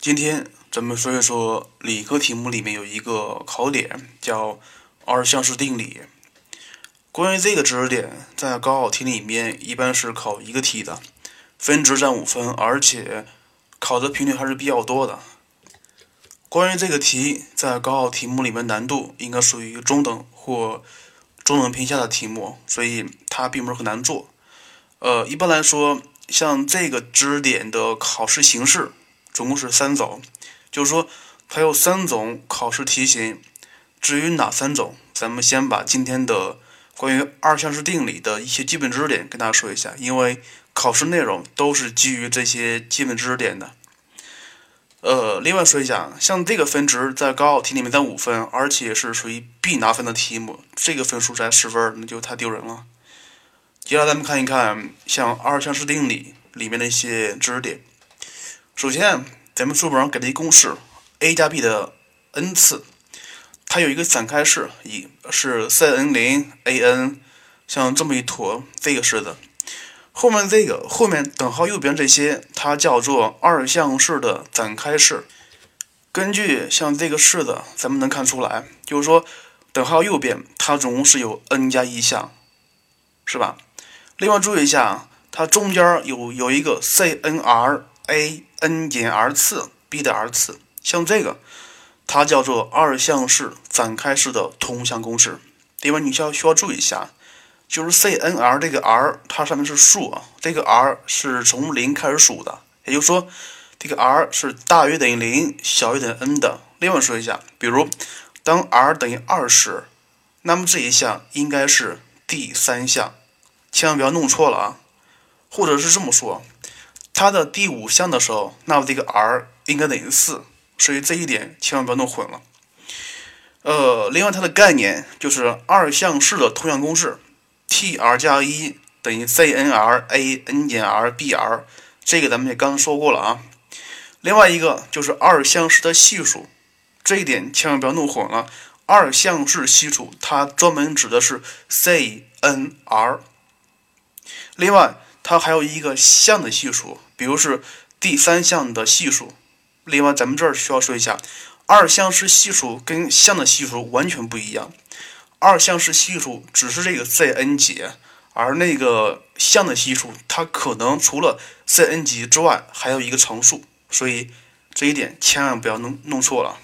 今天咱们说一说理科题目里面有一个考点叫二项式定理。关于这个知识点，在高考题里面一般是考一个题的，分值占五分，而且考的频率还是比较多的。关于这个题，在高考题目里面难度应该属于中等或中等偏下的题目，所以它并不是很难做。呃，一般来说，像这个知识点的考试形式。总共是三种，就是说它有三种考试题型。至于哪三种，咱们先把今天的关于二项式定理的一些基本知识点跟大家说一下，因为考试内容都是基于这些基本知识点的。呃，另外说一下，像这个分值在高考题里面占五分，而且是属于必拿分的题目，这个分数才十分，那就太丢人了。接下来咱们看一看像二项式定理里面的一些知识点。首先，咱们书本上给的一公式，a 加 b 的 n 次，它有一个展开式，一是 c_n 零 a_n，像这么一坨这个式子。后面这个后面等号右边这些，它叫做二项式的展开式。根据像这个式子，咱们能看出来，就是说等号右边它总共是有 n 加一项，是吧？另外注意一下，它中间有有一个 c_n_r a。n 减 r 次 b 的 r 次，像这个，它叫做二项式展开式的通项公式。另外，你需要需要注意一下，就是 c n r 这个 r 它上面是数啊，这个 r 是从零开始数的，也就是说，这个 r 是大于等于零，小于等于 n 的。另外说一下，比如当 r 等于二时，那么这一项应该是第三项，千万不要弄错了啊，或者是这么说。它的第五项的时候，那么这个 r 应该等于四，所以这一点千万不要弄混了。呃，另外它的概念就是二项式的通项公式，T_r 加一等于 c_n_r a_n 减 r_b_r，这个咱们也刚刚说过了啊。另外一个就是二项式的系数，这一点千万不要弄混了。二项式系数它专门指的是 c_n_r。另外。它还有一个项的系数，比如是第三项的系数。另外，咱们这儿需要说一下，二项式系数跟项的系数完全不一样。二项式系数只是这个 c_n 级，而那个项的系数它可能除了 c_n 级之外还有一个常数，所以这一点千万不要弄弄错了。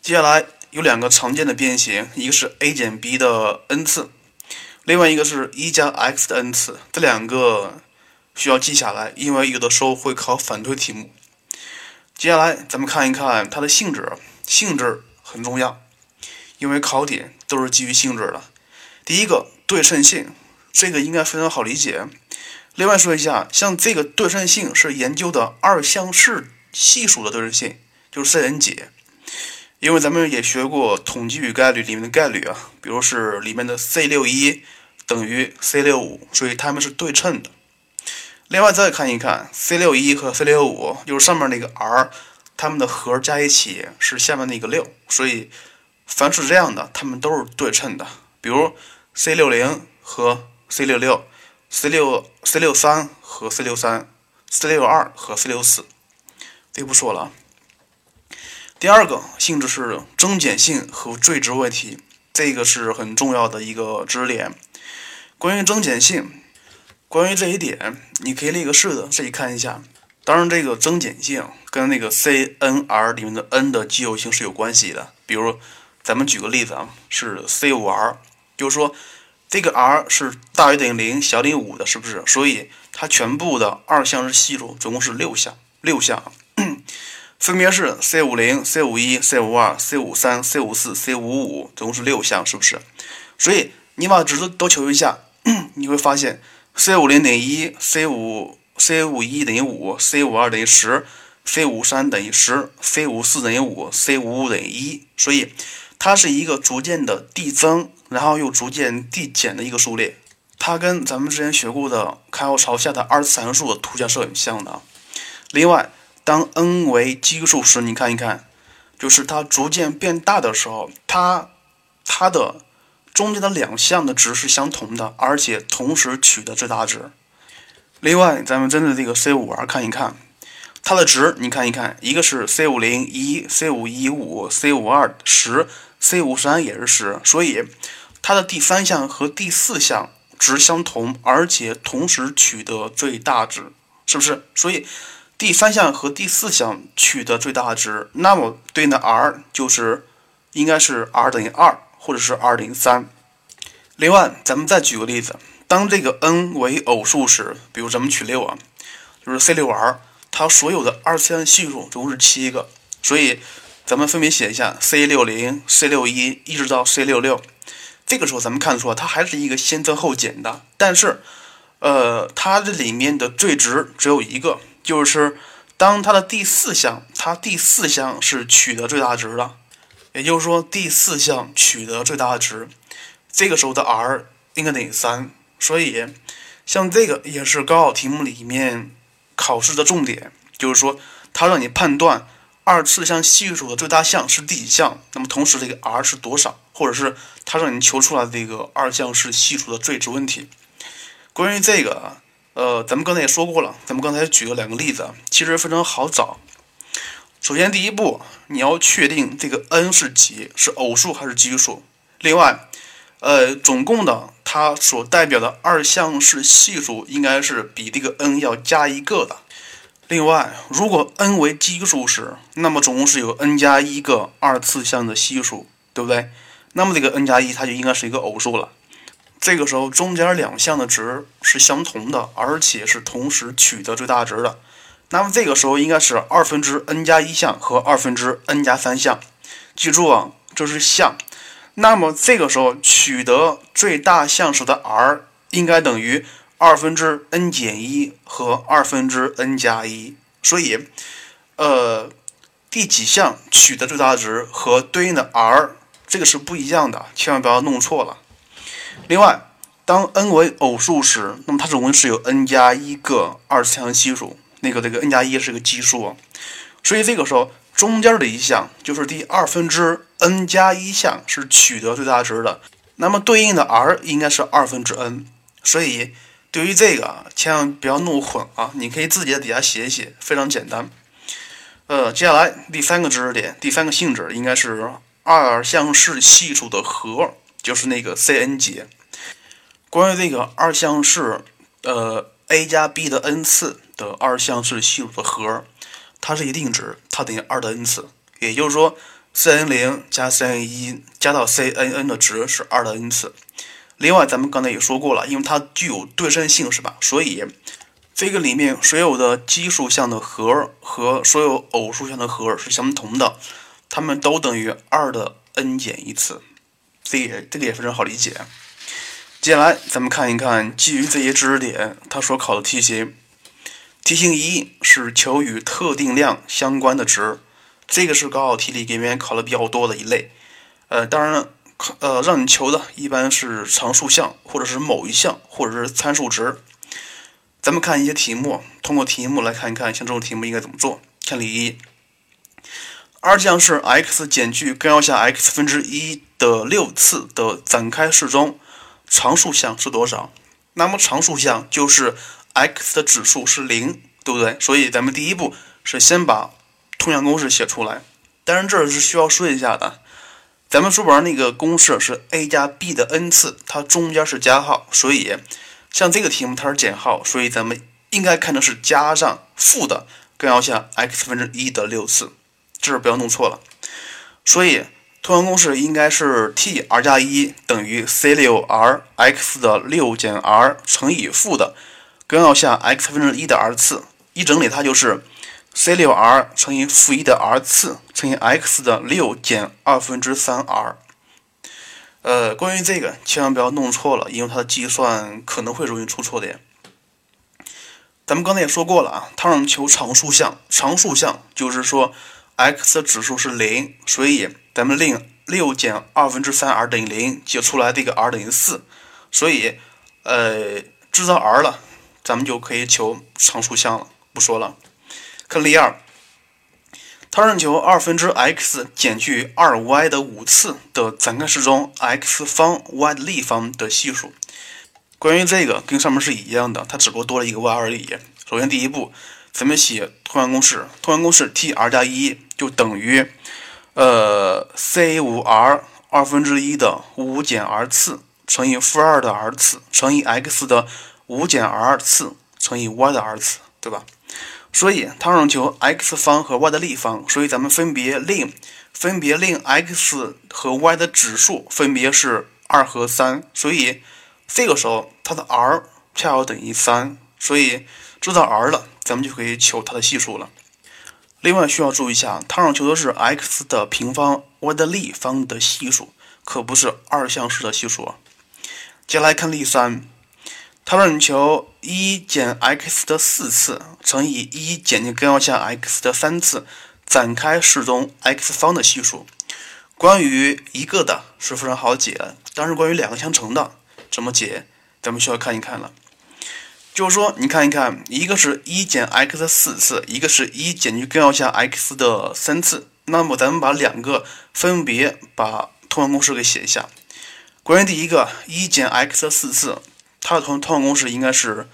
接下来有两个常见的变形，一个是 a 减 b 的 n 次。另外一个是一加 x 的 n 次，这两个需要记下来，因为有的时候会考反推题目。接下来咱们看一看它的性质，性质很重要，因为考点都是基于性质的。第一个对称性，这个应该非常好理解。另外说一下，像这个对称性是研究的二项式系数的对称性，就是 c_n 解。因为咱们也学过统计与概率里面的概率啊，比如是里面的 c 六一等于 c 六五，所以它们是对称的。另外再看一看 c 六一和 c 六五，就是上面那个 r，它们的和加一起是下面那个六，所以凡是这样的，它们都是对称的。比如 c 六零和 c 六六，c 六 c 六三和 c 六三，c 六二和 c 六四，这不说了。第二个性质是增减性和最值问题，这个是很重要的一个知识点。关于增减性，关于这一点，你可以列个式子自己看一下。当然，这个增减性跟那个 c_n_r 里面的 n 的奇偶性是有关系的。比如，咱们举个例子啊，是 c5r，就是说这个 r 是大于等于零，小于等于五的，是不是？所以它全部的二项式系数总共是六项，六项。分别是 c 五零、c 五一、c 五二、c 五三、c 五四、c 五五，总共是六项，是不是？所以你把值都求一下，你会发现 c 五零等于一，c 五 c 五一等于五，c 五二等于十，c 五三等于十，c 五四等于五，c 五五等于一。所以它是一个逐渐的递增，然后又逐渐递减的一个数列。它跟咱们之前学过的开口朝下的二次函数的图像是很像的。另外。当 n 为奇数时，你看一看，就是它逐渐变大的时候，它它的中间的两项的值是相同的，而且同时取的最大值。另外，咱们针对这个 c 五 r 看一看，它的值你看一看，一个是 c 五零一、c 五一五、c 五二十、c 五三也是十，所以它的第三项和第四项值相同，而且同时取得最大值，是不是？所以第三项和第四项取得最大值，那么对应的 r 就是应该是 r 等于二，或者是二零三。另外，咱们再举个例子，当这个 n 为偶数时，比如咱们取六啊，就是 c 六 r。它所有的二次元系数总共是七个，所以咱们分别写一下 C 六零、C 六一一直到 C 六六。这个时候咱们看出它还是一个先增后减的，但是，呃，它这里面的最值只有一个，就是当它的第四项，它第四项是取得最大值的，也就是说第四项取得最大值，这个时候的 r 应该等于三。所以，像这个也是高考题目里面。考试的重点就是说，它让你判断二次项系数的最大项是第几项，那么同时这个 r 是多少，或者是它让你求出来这个二项式系数的最值问题。关于这个，呃，咱们刚才也说过了，咱们刚才举了两个例子，其实非常好找。首先，第一步你要确定这个 n 是几，是偶数还是奇数。另外，呃，总共的。它所代表的二项式系数应该是比这个 n 要加一个的。另外，如果 n 为奇数时，那么总共是有 n 加一个二次项的系数，对不对？那么这个 n 加一它就应该是一个偶数了。这个时候中间两项的值是相同的，而且是同时取得最大值的。那么这个时候应该是二分之 n 加一项和二分之 n 加三项。记住啊，这是项。那么这个时候取得最大项时的 r 应该等于二分之 n 减一和二分之 n 加一，所以，呃，第几项取得最大值和对应的 r 这个是不一样的，千万不要弄错了。另外，当 n 为偶数时，那么它总共是有 n 加一个二次项系数，那个这个 n 加一是个奇数，所以这个时候。中间的一项就是第二分之 n 加一项是取得最大值的，那么对应的 r 应该是二分之 n，所以对于这个啊千万不要弄混啊！你可以自己在底下写一写，非常简单。呃，接下来第三个知识点，第三个性质应该是二项式系数的和，就是那个 c n 节。关于这个二项式，呃，a 加 b 的 n 次的二项式系数的和。它是一定值，它等于二的 n 次，也就是说，c n 零加 c n 一加到 c n n 的值是二的 n 次。另外，咱们刚才也说过了，因为它具有对称性，是吧？所以这个里面所有的奇数项的和和所有偶数项的和是相同的，它们都等于二的 n 减一次。这也这个也非常好理解。接下来，咱们看一看基于这些知识点，它所考的题型。题型一是求与特定量相关的值，这个是高考题里给面考的比较多的一类。呃，当然，呃，让你求的一般是常数项，或者是某一项，或者是参数值。咱们看一些题目，通过题目来看一看，像这种题目应该怎么做。看例一，二项是 x 减去根号下 x 分之一的六次的展开式中，常数项是多少？那么常数项就是。X 的指数是零，对不对？所以咱们第一步是先把通项公式写出来。当然，这是需要说一下的。咱们书本上那个公式是 a 加 b 的 n 次，它中间是加号，所以像这个题目它是减号，所以咱们应该看成是加上负的根号下 x 分之一的六次，这是不要弄错了。所以通项公式应该是 t r 加一等于 c 六 r x 的六减 r 乘以负的。根号下 x 分之一的 r 次，一整理它就是 c 六 r 乘以负一的 r 次乘以 x 的六减二分之三 r。呃，关于这个千万不要弄错了，因为它的计算可能会容易出错的。咱们刚才也说过了啊，它让求常数项，常数项就是说 x 的指数是零，所以咱们令六减二分之三 r 等于零，解出来这个 r 等于四，所以呃制造 r 了。咱们就可以求常数项了，不说了。看例二，它让求二分之 x 减去二 y 的五次的展开式中 x 方 y 立方的系数。关于这个跟上面是一样的，它只不过多了一个 y 而已。首先第一步，咱们写通项公式，通项公式 t r 加一就等于，呃，c 五 r 二分之一的五减 r 次乘以负二的 r 次乘以 x 的五减 r 次乘以 y 的 r 次，对吧？所以它让求 x 方和 y 的立方，所以咱们分别令分别令 x 和 y 的指数分别是二和三，所以这个时候它的 r 恰好等于三，所以知道 r 了，咱们就可以求它的系数了。另外需要注意一下，它让求的是 x 的平方 y 的立方的系数，可不是二项式的系数啊。接下来看例三。它让你求一减 x 的四次乘以一减去根号下 x 的三次展开式中 x 方的系数。关于一个的是非常好解，但是关于两个相乘的怎么解，咱们需要看一看了。就是说，你看一看，一个是一减 x 的四次，一个是一减去根号下 x 的三次。那么咱们把两个分别把通项公式给写一下。关于第一个一减 x 的四次。它的通通项公式应该是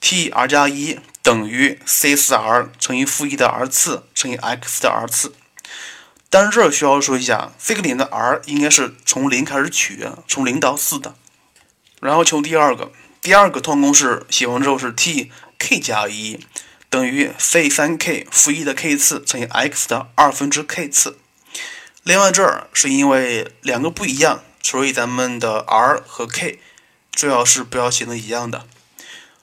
t r 加一等于 c 四 r 乘以负一的 r 次乘以 x 的 r 次。但是这儿需要说一下，这个点的 r 应该是从零开始取，从零到四的。然后求第二个，第二个通项公式写完之后是 t k 加一等于 c 三 k 负一的 k 次乘以 x 的二分之 k 次。另外这儿是因为两个不一样，所以咱们的 r 和 k。最好是不要写成一样的。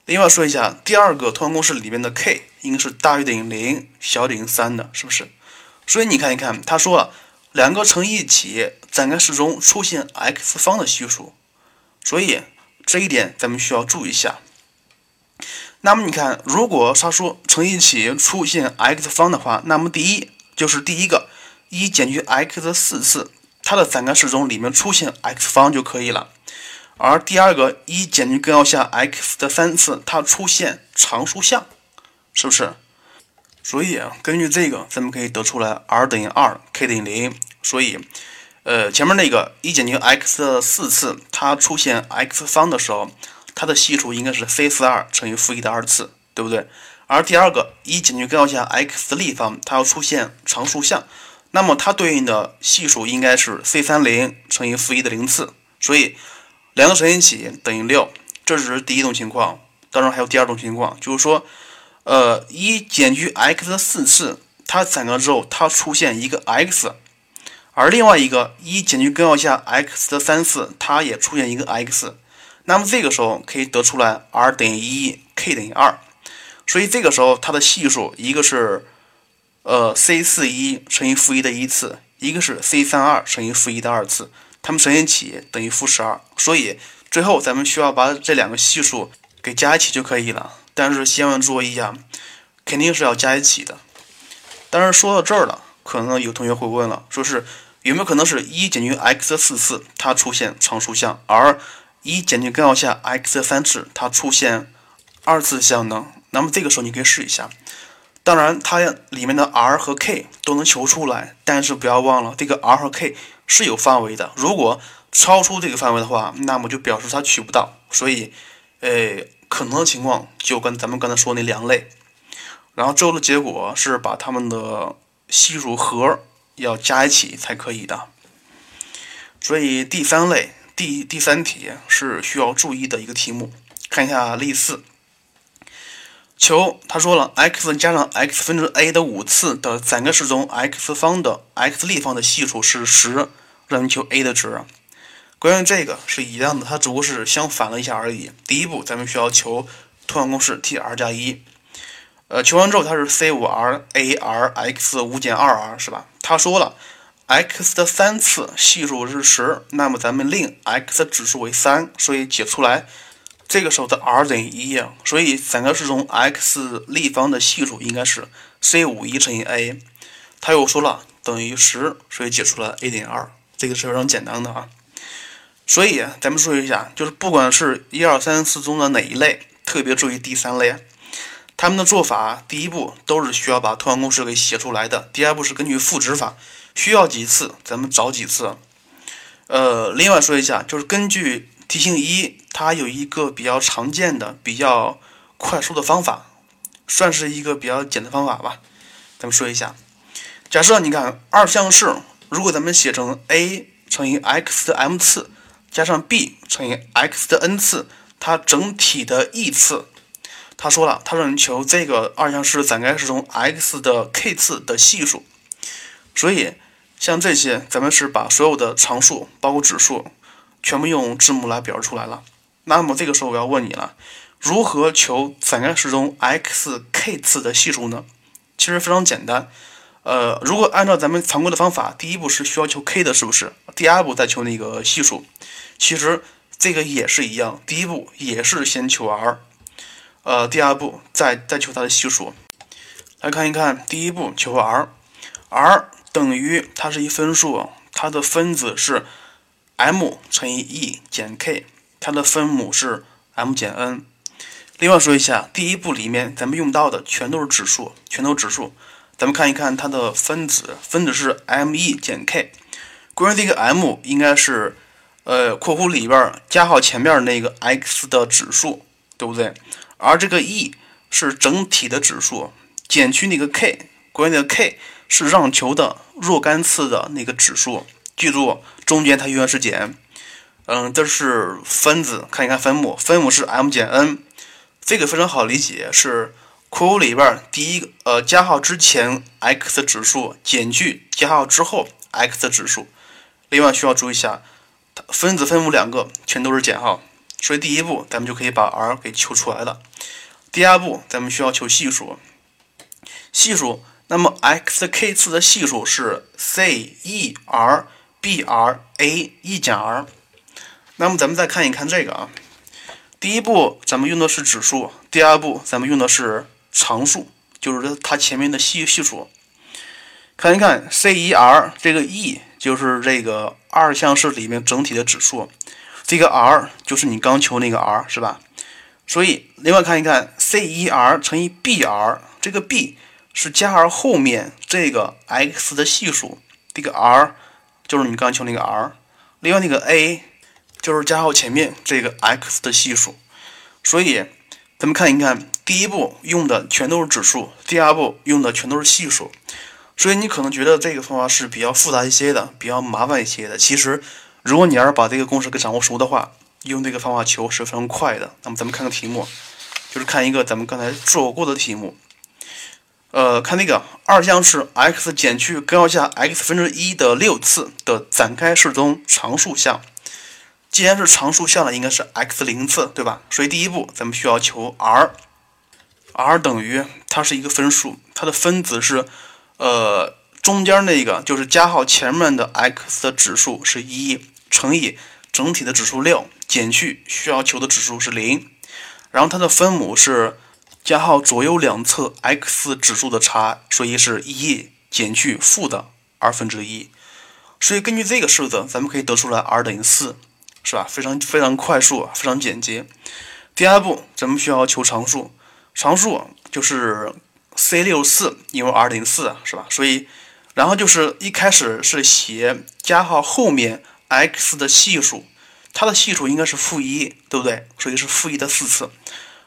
另外说一下，第二个通项公式里面的 k 应该是大于等于零，小于等于三的，是不是？所以你看一看，他说了两个乘一起展开式中出现 x 方的系数，所以这一点咱们需要注意一下。那么你看，如果他说乘一起出现 x 方的话，那么第一就是第一个一减去 x 的四次，它的展开式中里面出现 x 方就可以了。而第二个一减去根号下 x 的三次，它出现常数项，是不是？所以啊，根据这个，咱们可以得出来 r 等于二，k 等于零。所以，呃，前面那个一减去 x 的四次，它出现 x 方的时候，它的系数应该是 c 四二乘以负一的二次，对不对？而第二个一减去根号下 x 的立方，它要出现常数项，那么它对应的系数应该是 c 三零乘以负一的零次，所以。两个乘一起等于六，这只是第一种情况。当然还有第二种情况，就是说，呃，一减去 x 的四次，它展开之后，它出现一个 x；而另外一个一减去根号下 x 的三次，它也出现一个 x。那么这个时候可以得出来 r 等于一，k 等于二。所以这个时候它的系数一个是呃 c 四一乘以负一的一次，一个是 c 三二乘以负一的二次。它们乘一起等于负十二，所以最后咱们需要把这两个系数给加一起就可以了。但是千万注意啊，肯定是要加一起的。但是说到这儿了，可能有同学会问了，说是有没有可能是一减去 x 的四次它出现常数项，而一减去根号下 x 的三次它出现二次项呢？那么这个时候你可以试一下。当然，它里面的 r 和 k 都能求出来，但是不要忘了这个 r 和 k。是有范围的，如果超出这个范围的话，那么就表示它取不到，所以，呃，可能的情况就跟咱们刚才说那两类，然后最后的结果是把它们的系数和要加一起才可以的，所以第三类第第三题是需要注意的一个题目，看一下例四，求他说了 x 加上 x 分之 a 的五次的展开式中 x 方的 x 立方的系数是十。让你求 a 的值，关于这个是一样的，它只不过是相反了一下而已。第一步，咱们需要求通项公式 t r 加一，呃，求完之后它是 c 五 r a r x 五减二 r 是吧？他说了，x 的三次系数是十，那么咱们令 x 的指数为三，所以解出来，这个时候的 r 等于一，所以展开式中 x 立方的系数应该是 c 五一乘以 a，他又说了等于十，所以解出了 a 等于二。这个是非常简单的啊，所以咱们说一下，就是不管是一二三四中的哪一类，特别注意第三类，他们的做法，第一步都是需要把通项公式给写出来的，第二步是根据赋值法，需要几次咱们找几次。呃，另外说一下，就是根据题型一，它有一个比较常见的、比较快速的方法，算是一个比较简单方法吧。咱们说一下，假设你看二项式，如果咱们写成 a 乘以 x 的 m 次加上 b 乘以 x 的 n 次，它整体的 e 次，他说了，他让你求这个二项式展开式中 x 的 k 次的系数。所以像这些，咱们是把所有的常数，包括指数，全部用字母来表示出来了。那么这个时候我要问你了，如何求展开式中 x k 次的系数呢？其实非常简单，呃，如果按照咱们常规的方法，第一步是需要求 k 的，是不是？第二步再求那个系数。其实这个也是一样，第一步也是先求 r，呃，第二步再再求它的系数。来看一看，第一步求 r，r 等于它是一分数，它的分子是 m 乘以 e 减 k，它的分母是 m 减 n。另外说一下，第一步里面咱们用到的全都是指数，全都是指数。咱们看一看它的分子，分子是 m e 减 k。关于这个 m，应该是呃括弧里边加号前面那个 x 的指数，对不对？而这个 e 是整体的指数，减去那个 k，关于那个 k 是让求的若干次的那个指数。记住，中间它永远是减。嗯，这是分子，看一看分母，分母是 m 减 n。这个非常好理解，是括弧里边第一个呃加号之前 x 指数减去加号之后 x 指数。另外需要注意一下，分子分母两个全都是减号，所以第一步咱们就可以把 r 给求出来了。第二步咱们需要求系数，系数，那么 x k 次的系数是 c e r b r a e 减 r。那么咱们再看一看这个啊。第一步咱们用的是指数，第二步咱们用的是常数，就是它前面的系系数。看一看 c e r 这个 e 就是这个二项式里面整体的指数，这个 r 就是你刚求那个 r 是吧？所以另外看一看 c e r 乘以 b r，这个 b 是加 r 后面这个 x 的系数，这个 r 就是你刚求那个 r，另外那个 a。就是加号前面这个 x 的系数，所以咱们看一看，第一步用的全都是指数，第二步用的全都是系数，所以你可能觉得这个方法是比较复杂一些的，比较麻烦一些的。其实，如果你要是把这个公式给掌握熟的话，用这个方法求是非常快的。那么咱们看个题目，就是看一个咱们刚才做过的题目，呃，看那个二项式 x 减去根号下 x 分之一的六次的展开式中常数项。既然是常数项了，应该是 x 零次，对吧？所以第一步咱们需要求 r r 等于它是一个分数，它的分子是呃中间那个就是加号前面的 x 的指数是一乘以整体的指数六减去需要求的指数是零，然后它的分母是加号左右两侧 x 指数的差，所以是一减去负的二分之一，所以根据这个式子，咱们可以得出来 r 等于四。是吧？非常非常快速，非常简洁。第二步，咱们需要求常数，常数就是 c 六四，因为 r 等于四，是吧？所以，然后就是一开始是写加号后面 x 的系数，它的系数应该是负一，对不对？所以是负一的四次。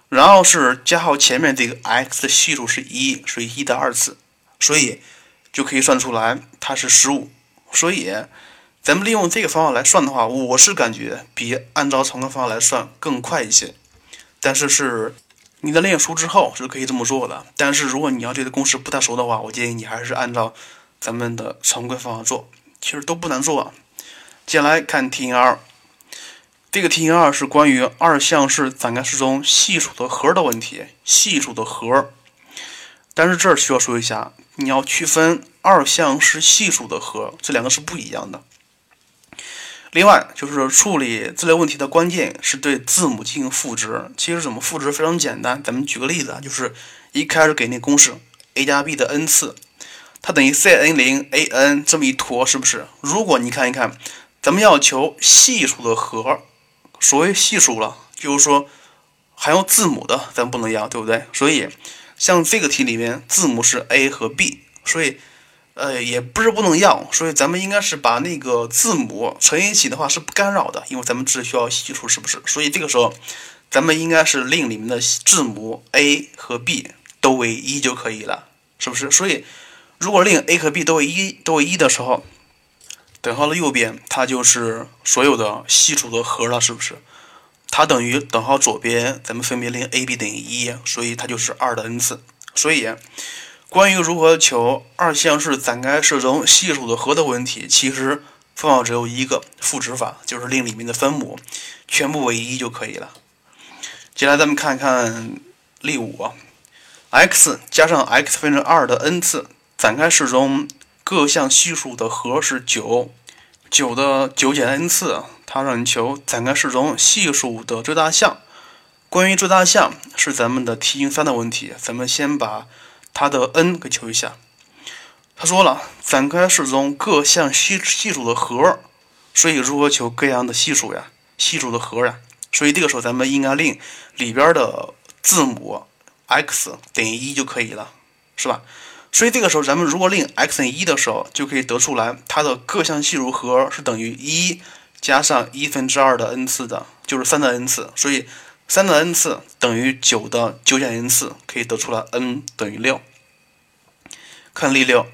然后是加号前面这个 x 的系数是一，所以一的二次，所以就可以算出来它是十五。所以。咱们利用这个方法来算的话，我是感觉比按照常规方法来算更快一些。但是是你在练熟之后是可以这么做的。但是如果你要这个公式不太熟的话，我建议你还是按照咱们的常规方法做，其实都不难做。啊接下来看题型二，这个题型二是关于二项式展开式中系数的和的问题，系数的和。但是这儿需要说一下，你要区分二项式系数的和，这两个是不一样的。另外就是处理这类问题的关键是对字母进行赋值。其实怎么赋值非常简单，咱们举个例子啊，就是一开始给那公式 a 加 b 的 n 次，它等于 c n 零 a n 这么一坨，是不是？如果你看一看，咱们要求系数的和，所谓系数了，就是说含有字母的，咱不能要，对不对？所以像这个题里面字母是 a 和 b，所以。呃，也不是不能要，所以咱们应该是把那个字母乘一起的话是不干扰的，因为咱们只需要系数，是不是？所以这个时候，咱们应该是令里面的字母 a 和 b 都为一就可以了，是不是？所以，如果令 a 和 b 都为一都为一的时候，等号的右边它就是所有的系数的和了，是不是？它等于等号左边，咱们分别令 a、b 等于一，所以它就是二的 n 次。所以，关于如何求二项式展开式中系数的和的问题，其实方法只有一个赋值法，就是令里面的分母全部为一就可以了。接下来咱们看看例五，x 加上 x 分之二的 n 次展开式中各项系数的和是九，九的九减 n 次，它让你求展开式中系数的最大项。关于最大项是咱们的题型三的问题，咱们先把它的 n 给求一下。他说了，展开式中各项系系数的和，所以如何求各样的系数呀？系数的和呀？所以这个时候，咱们应该令里边的字母 x 等于一就可以了，是吧？所以这个时候，咱们如果令 x 等于一的时候，就可以得出来它的各项系数和是等于一加上一分之二的 n 次的，就是三的 n 次。所以三的 n 次等于九的九减 n 次，可以得出来 n 等于六。看例六，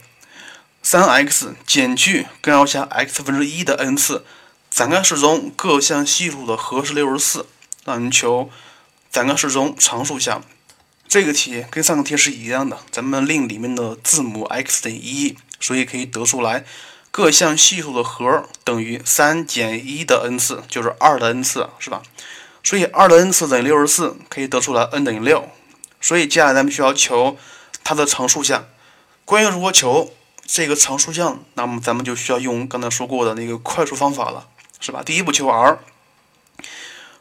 三 x 减去根号下 x 分之一的 n 次。展开式中各项系数的和是六十四，让你求展开式中常数项。这个题跟上个题是一样的，咱们令里面的字母 x 等于一，所以可以得出来各项系数的和等于三减一的 n 次，就是二的 n 次，是吧？所以二的 n 次等于六十四，可以得出来 n 等于六。所以接下来咱们需要求它的常数项。关于如何求这个常数项，那么咱们就需要用刚才说过的那个快速方法了。是吧？第一步求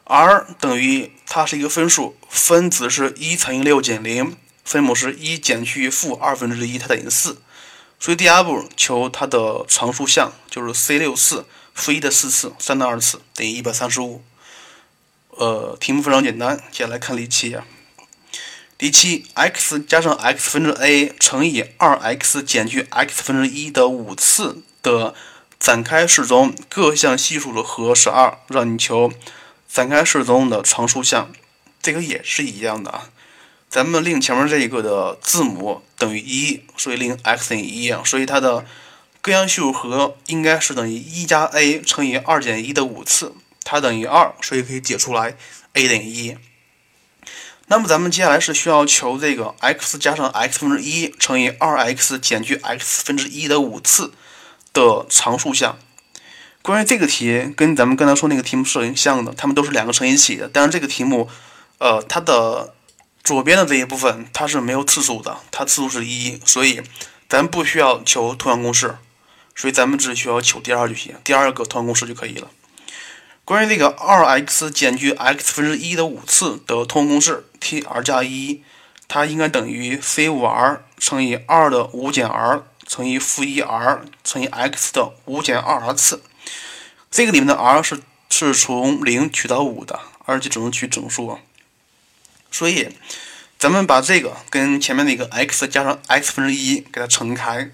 r，r 等于它是一个分数，分子是一乘以六减零，分母是一减去负二分之一，它等于四。所以第二步求它的常数项，就是 c 六四负一的四次，三的二次等于一百三十五。呃，题目非常简单，接下来看例七啊。第七，x 加上 x 分之 a 乘以二 x 减去 x 分之一的五次的。展开式中各项系数的和是二，让你求展开式中的常数项，这个也是一样的啊。咱们令前面这一个的字母等于一，所以令 x 等于一啊，所以它的各项系数和应该是等于一加 a 乘以二减一的五次，它等于二，所以可以解出来 a 等于一。那么咱们接下来是需要求这个 x 加上 x 分之一乘以二 x 减去 x 分之一的五次。的常数项，关于这个题跟咱们刚才说那个题目是很像的，它们都是两个乘一起的。但是这个题目，呃，它的左边的这一部分它是没有次数的，它次数是一，所以咱不需要求同样公式，所以咱们只需要求第二就行，第二个同样公式就可以了。关于这个二 x 减去 x 分之一的五次的通公式，t_r 加一，它应该等于 c 五 r 乘以二的五减 r。乘以负一 r 乘以 x 的五减二 r 次，这个里面的 r 是是从零取到五的，而且只能取整数，所以咱们把这个跟前面那个 x 加上 x 分之一给它乘开，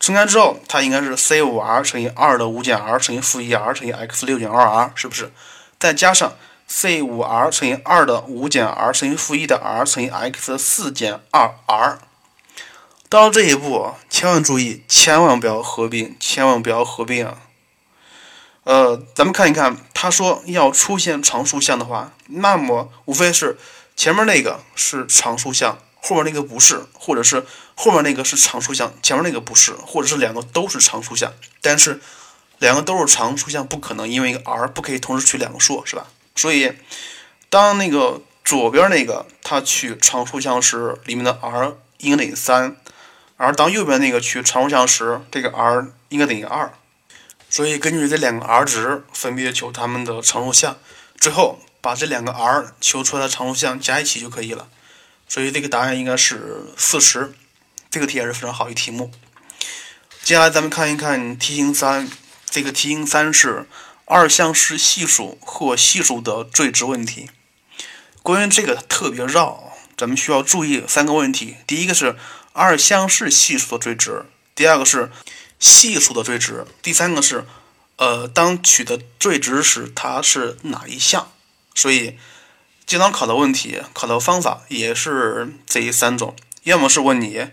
乘开之后，它应该是 c 五 r 乘以二的五减 r 乘以负一 r 乘以 x 六减二 r，是不是？再加上 c 五 r 乘以二的五减 r 乘以负一的 r 乘以 x 四减二 r。到这一步，千万注意，千万不要合并，千万不要合并啊！呃，咱们看一看，他说要出现常数项的话，那么无非是前面那个是常数项，后面那个不是，或者是后面那个是常数项，前面那个不是，或者是两个都是常数项。但是两个都是常数项不可能，因为一个 r 不可以同时取两个数，是吧？所以当那个左边那个它取常数项时，里面的 r 应该等于三。而当右边那个取常数项时，这个 r 应该等于二，所以根据这两个 r 值分别求它们的常数项，最后把这两个 r 求出来的常数项加一起就可以了。所以这个答案应该是四十。这个题也是非常好一题目。接下来咱们看一看题型三，这个题型三是二项式系数或系数的最值问题。关于这个特别绕，咱们需要注意三个问题。第一个是。二项式系数的最值，第二个是系数的最值，第三个是，呃，当取得最值时，它是哪一项？所以，经常考的问题，考的方法也是这三种。要么是问你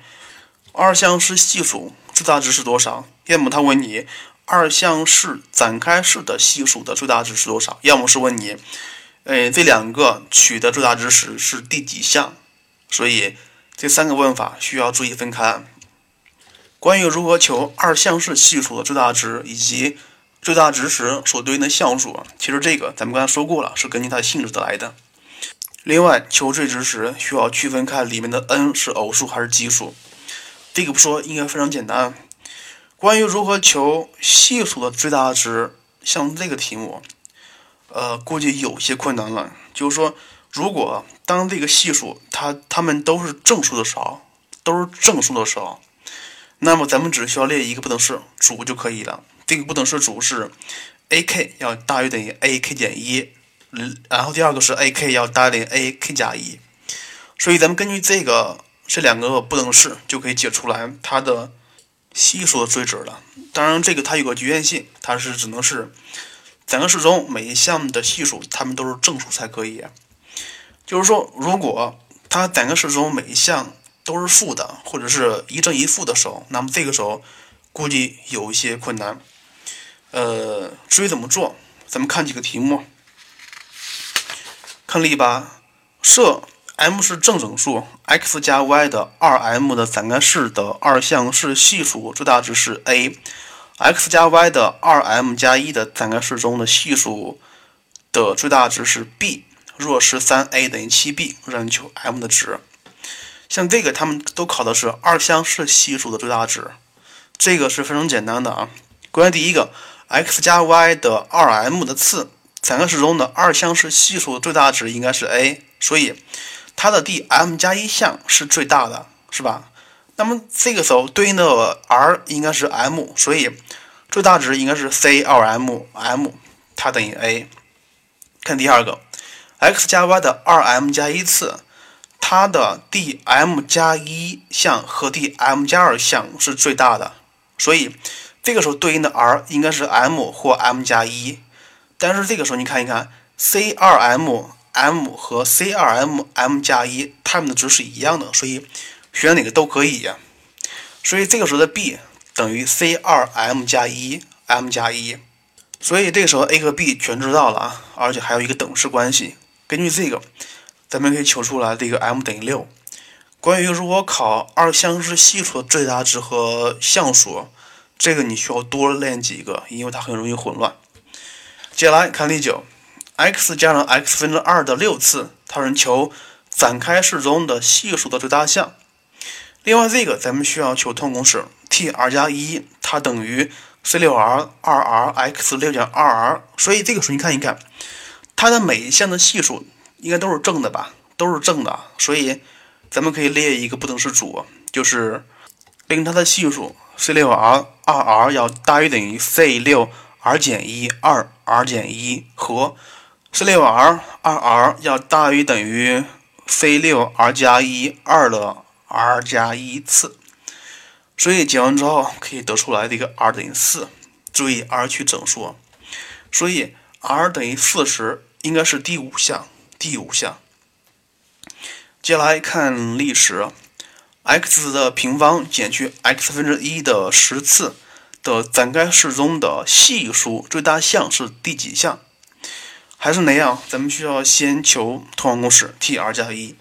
二项式系数最大值是多少，要么他问你二项式展开式的系数的最大值是多少，要么是问你，哎，这两个取的最大值时是第几项。所以这三个问法需要注意分开。关于如何求二项式系数的最大值以及最大值时所对应的项数，其实这个咱们刚才说过了，是根据它的性质得来的。另外，求最值时需要区分开里面的 n 是偶数还是奇数。这个不说应该非常简单。关于如何求系数的最大值，像这个题目，呃，估计有些困难了。就是说，如果当这个系数它它们都是正数的时候，都是正数的时候。那么咱们只需要列一个不等式主就可以了。这个不等式主是 a_k 要大于等于 a_k 减一，然后第二个是 a_k 要大于等于 a_k 加一。所以咱们根据这个这两个不等式就可以解出来它的系数的最值了。当然，这个它有个局限性，它是只能是整个式中每一项的系数它们都是正数才可以。就是说，如果它整个式中每一项都是负的，或者是一正一负的时候，那么这个时候估计有一些困难。呃，至于怎么做，咱们看几个题目。看例八，设 m 是正整数，x 加 y 的 2m 的展开式的二项式系数最大值是 a，x 加 y 的 2m 加一的展开式中的系数的最大值是 b。若是 3a 等于 7b，让你求 m 的值。像这个，他们都考的是二项式系数的最大值，这个是非常简单的啊。关于第一个，x 加 y 的 2m 的次，展开式中的二项式系数最大值应该是 a，所以它的第 m 加一项是最大的，是吧？那么这个时候对应的 r 应该是 m，所以最大值应该是 c2m，m 它等于 a。看第二个，x 加 y 的 2m 加一次。它的第 m 加一项和第 m 加二项是最大的，所以这个时候对应的 r 应该是 m 或 m 加一。但是这个时候你看一看，c 二 m m 和 c 二 m m 加一，它们的值是一样的，所以选哪个都可以呀。所以这个时候的 b 等于 c 二 m 加一 m 加一，所以这个时候 a 和 b 全知道了啊，而且还有一个等式关系。根据这个。咱们可以求出来这个 m 等于六。关于如果考二项式系数的最大值和项数，这个你需要多练几个，因为它很容易混乱。接下来看例九，x 加上 x 分之二的六次，它是求展开式中的系数的最大项。另外这个咱们需要求通公式，t r 加一它等于 c 六 r 二 r x 六减二 r。所以这个时候你看一看，它的每一项的系数。应该都是正的吧，都是正的，所以咱们可以列一个不等式组，就是令它的系数 c 六 r 二 r 要大于等于 c 六 r 减一二 r 减一和 c 六 r 二 r 要大于等于 c 六 r 加一二的 r 加一次，所以解完之后可以得出来这个 r 等于四，注意 r 取整数，所以 r 等于四十应该是第五项。第五项，接下来看例十，x 的平方减去 x 分之一的十次的展开式中的系数最大项是第几项？还是那样，咱们需要先求通项公式 t r 加一，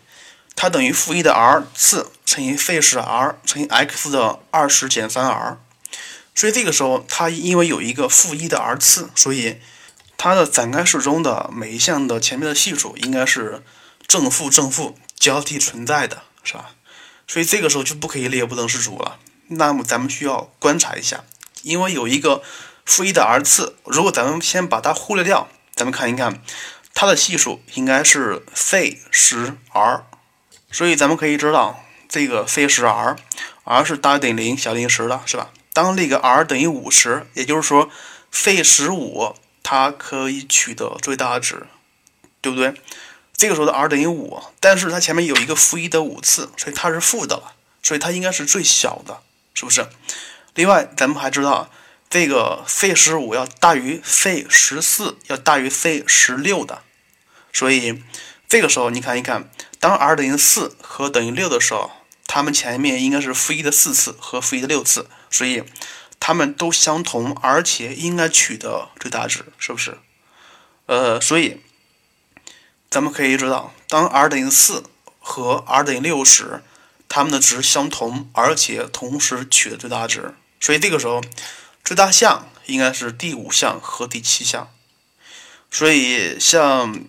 它等于负一的 r 次乘以费十 r 乘以 x 的二十减三 r。所以这个时候，它因为有一个负一的 r 次，所以。它的展开式中的每一项的前面的系数应该是正负正负交替存在的，是吧？所以这个时候就不可以列不等式组了。那么咱们需要观察一下，因为有一个负一的 r 次，如果咱们先把它忽略掉，咱们看一看它的系数应该是 c 十 r。所以咱们可以知道这个 c 十 r，r 是大于等于零小于等于十的，是吧？当这个 r 等于五十，也就是说 c 十五。它可以取得最大值，对不对？这个时候的 r 等于五，但是它前面有一个负一的五次，所以它是负的了，所以它应该是最小的，是不是？另外，咱们还知道这个 c 十五要大于 c 十四，要大于 c 十六的，所以这个时候你看一看，当 r 等于四和等于六的时候，它们前面应该是负一的四次和负一的六次，所以它们都相同，而且应该取得最大值，是不是？呃，所以咱们可以知道，当 r 等于四和 r 等于六时，它们的值相同，而且同时取得最大值，所以这个时候最大项应该是第五项和第七项。所以像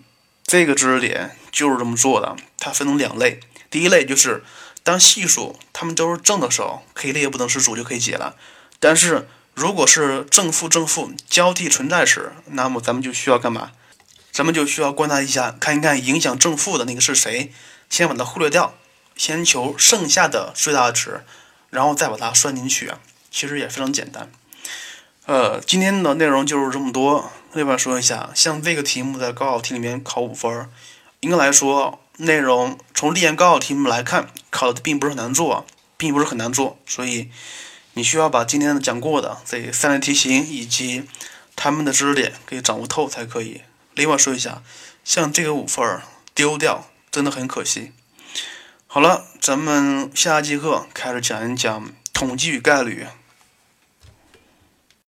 这个知识点就是这么做的，它分成两类。第一类就是当系数它们都是正的时候，可以列不等式组就可以解了。但是如果是正负正负交替存在时，那么咱们就需要干嘛？咱们就需要观察一下，看一看影响正负的那个是谁，先把它忽略掉，先求剩下的最大值，然后再把它算进去。其实也非常简单。呃，今天的内容就是这么多。另外说一下，像这个题目在高考题里面考五分，应该来说内容从历年高考题目来看，考的并不是很难做，并不是很难做，所以你需要把今天讲过的这三类题型以及他们的知识点给掌握透才可以。另外说一下，像这个五分丢掉真的很可惜。好了，咱们下节课开始讲一讲统计与概率。